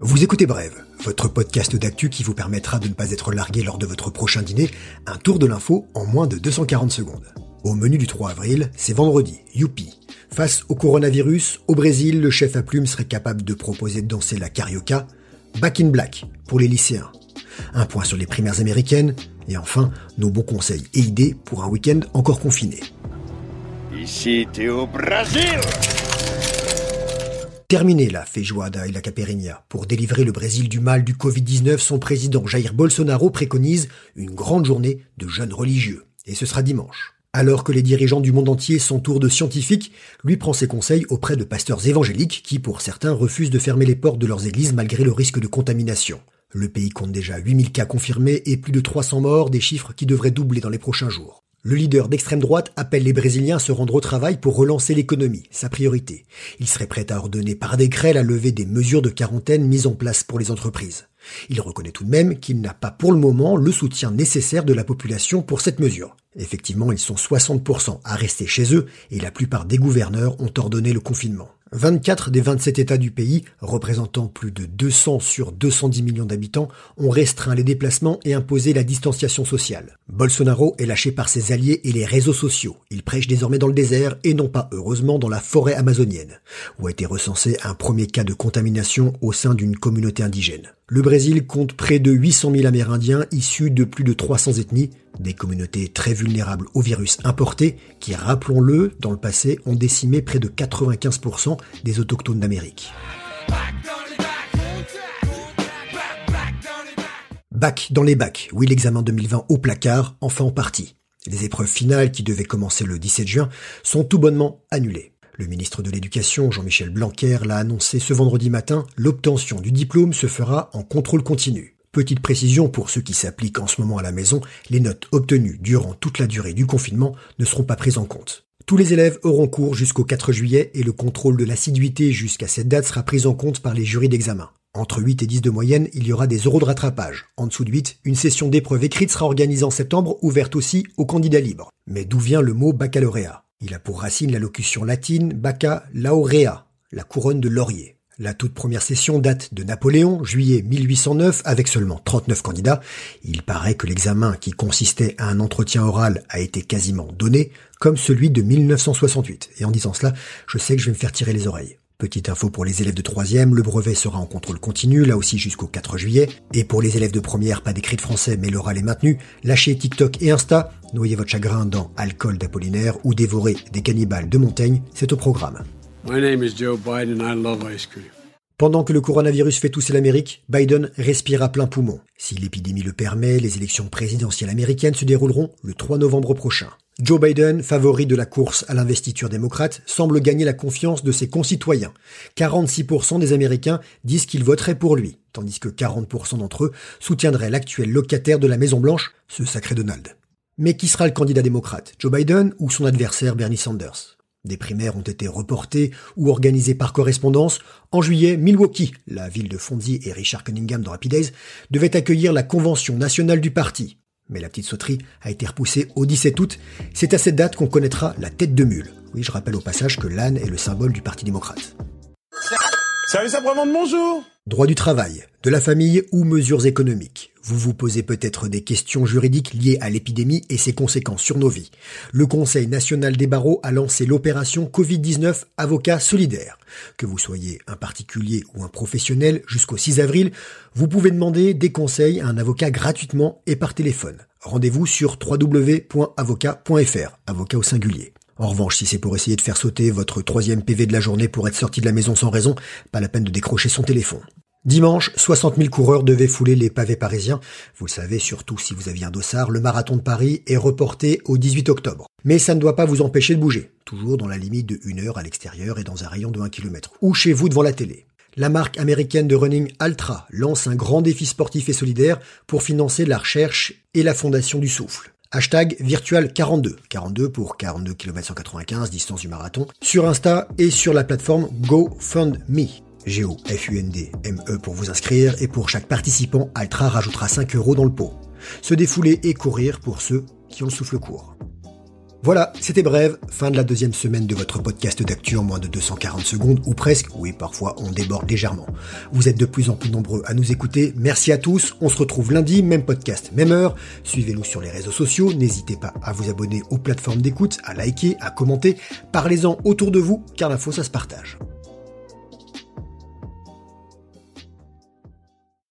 Vous écoutez Brève, votre podcast d'actu qui vous permettra de ne pas être largué lors de votre prochain dîner, un tour de l'info en moins de 240 secondes. Au menu du 3 avril, c'est vendredi, youpi. Face au coronavirus, au Brésil, le chef à plume serait capable de proposer de danser la carioca, back in black pour les lycéens. Un point sur les primaires américaines, et enfin, nos bons conseils et idées pour un week-end encore confiné. Ici, t'es au Brésil Terminé la feijoada et la caipirinha. Pour délivrer le Brésil du mal du Covid-19, son président Jair Bolsonaro préconise une grande journée de jeunes religieux. Et ce sera dimanche. Alors que les dirigeants du monde entier s'entourent de scientifiques, lui prend ses conseils auprès de pasteurs évangéliques qui, pour certains, refusent de fermer les portes de leurs églises malgré le risque de contamination. Le pays compte déjà 8000 cas confirmés et plus de 300 morts, des chiffres qui devraient doubler dans les prochains jours. Le leader d'extrême droite appelle les Brésiliens à se rendre au travail pour relancer l'économie, sa priorité. Il serait prêt à ordonner par décret la levée des mesures de quarantaine mises en place pour les entreprises. Il reconnaît tout de même qu'il n'a pas pour le moment le soutien nécessaire de la population pour cette mesure. Effectivement, ils sont 60% à rester chez eux et la plupart des gouverneurs ont ordonné le confinement. 24 des 27 États du pays, représentant plus de 200 sur 210 millions d'habitants, ont restreint les déplacements et imposé la distanciation sociale. Bolsonaro est lâché par ses alliés et les réseaux sociaux. Il prêche désormais dans le désert et non pas heureusement dans la forêt amazonienne, où a été recensé un premier cas de contamination au sein d'une communauté indigène. Le Brésil compte près de 800 000 Amérindiens issus de plus de 300 ethnies, des communautés très vulnérables au virus importé qui, rappelons-le, dans le passé ont décimé près de 95% des autochtones d'Amérique. Bac dans les bacs, oui l'examen 2020 au placard, enfin en partie. Les épreuves finales qui devaient commencer le 17 juin sont tout bonnement annulées. Le ministre de l'Éducation, Jean-Michel Blanquer, l'a annoncé ce vendredi matin, l'obtention du diplôme se fera en contrôle continu. Petite précision pour ceux qui s'appliquent en ce moment à la maison, les notes obtenues durant toute la durée du confinement ne seront pas prises en compte. Tous les élèves auront cours jusqu'au 4 juillet et le contrôle de l'assiduité jusqu'à cette date sera pris en compte par les jurys d'examen. Entre 8 et 10 de moyenne, il y aura des euros de rattrapage. En dessous de 8, une session d'épreuve écrite sera organisée en septembre, ouverte aussi aux candidats libres. Mais d'où vient le mot baccalauréat? Il a pour racine la locution latine bacca laurea, la couronne de laurier. La toute première session date de Napoléon, juillet 1809, avec seulement 39 candidats. Il paraît que l'examen qui consistait à un entretien oral a été quasiment donné, comme celui de 1968. Et en disant cela, je sais que je vais me faire tirer les oreilles. Petite info pour les élèves de troisième, le brevet sera en contrôle continu, là aussi jusqu'au 4 juillet. Et pour les élèves de première, pas d'écrit de français, mais l'oral est maintenu. Lâchez TikTok et Insta, noyez votre chagrin dans alcool d'Apollinaire ou dévorez des cannibales de Montaigne, c'est au programme. Pendant que le coronavirus fait tousser l'Amérique, Biden respire à plein poumon. Si l'épidémie le permet, les élections présidentielles américaines se dérouleront le 3 novembre prochain. Joe Biden, favori de la course à l'investiture démocrate, semble gagner la confiance de ses concitoyens. 46% des Américains disent qu'ils voteraient pour lui, tandis que 40% d'entre eux soutiendraient l'actuel locataire de la Maison Blanche, ce sacré Donald. Mais qui sera le candidat démocrate, Joe Biden ou son adversaire Bernie Sanders? Des primaires ont été reportées ou organisées par correspondance. En juillet, Milwaukee, la ville de Fonzie et Richard Cunningham de Rapid Days, devait accueillir la convention nationale du parti. Mais la petite sauterie a été repoussée au 17 août. C'est à cette date qu'on connaîtra la tête de mule. Oui, je rappelle au passage que l'âne est le symbole du Parti démocrate. Salut de bonjour Droit du travail, de la famille ou mesures économiques. Vous vous posez peut-être des questions juridiques liées à l'épidémie et ses conséquences sur nos vies. Le Conseil national des barreaux a lancé l'opération Covid-19 Avocat solidaire. Que vous soyez un particulier ou un professionnel, jusqu'au 6 avril, vous pouvez demander des conseils à un avocat gratuitement et par téléphone. Rendez-vous sur www.avocat.fr, avocat au singulier. En revanche, si c'est pour essayer de faire sauter votre troisième PV de la journée pour être sorti de la maison sans raison, pas la peine de décrocher son téléphone. Dimanche, 60 000 coureurs devaient fouler les pavés parisiens. Vous le savez, surtout si vous aviez un dossard, le marathon de Paris est reporté au 18 octobre. Mais ça ne doit pas vous empêcher de bouger. Toujours dans la limite de 1 heure à l'extérieur et dans un rayon de 1 km. Ou chez vous devant la télé. La marque américaine de running Altra lance un grand défi sportif et solidaire pour financer la recherche et la fondation du souffle. Hashtag virtual42, 42 pour 42 km 195, distance du marathon, sur Insta et sur la plateforme GoFundMe. G-O-F-U-N-D-M-E pour vous inscrire et pour chaque participant, Altra rajoutera 5 euros dans le pot. Se défouler et courir pour ceux qui ont le souffle court. Voilà, c'était bref, fin de la deuxième semaine de votre podcast d'actu moins de 240 secondes, ou presque, oui parfois on déborde légèrement. Vous êtes de plus en plus nombreux à nous écouter, merci à tous, on se retrouve lundi, même podcast, même heure, suivez-nous sur les réseaux sociaux, n'hésitez pas à vous abonner aux plateformes d'écoute, à liker, à commenter, parlez-en autour de vous, car l'info ça se partage.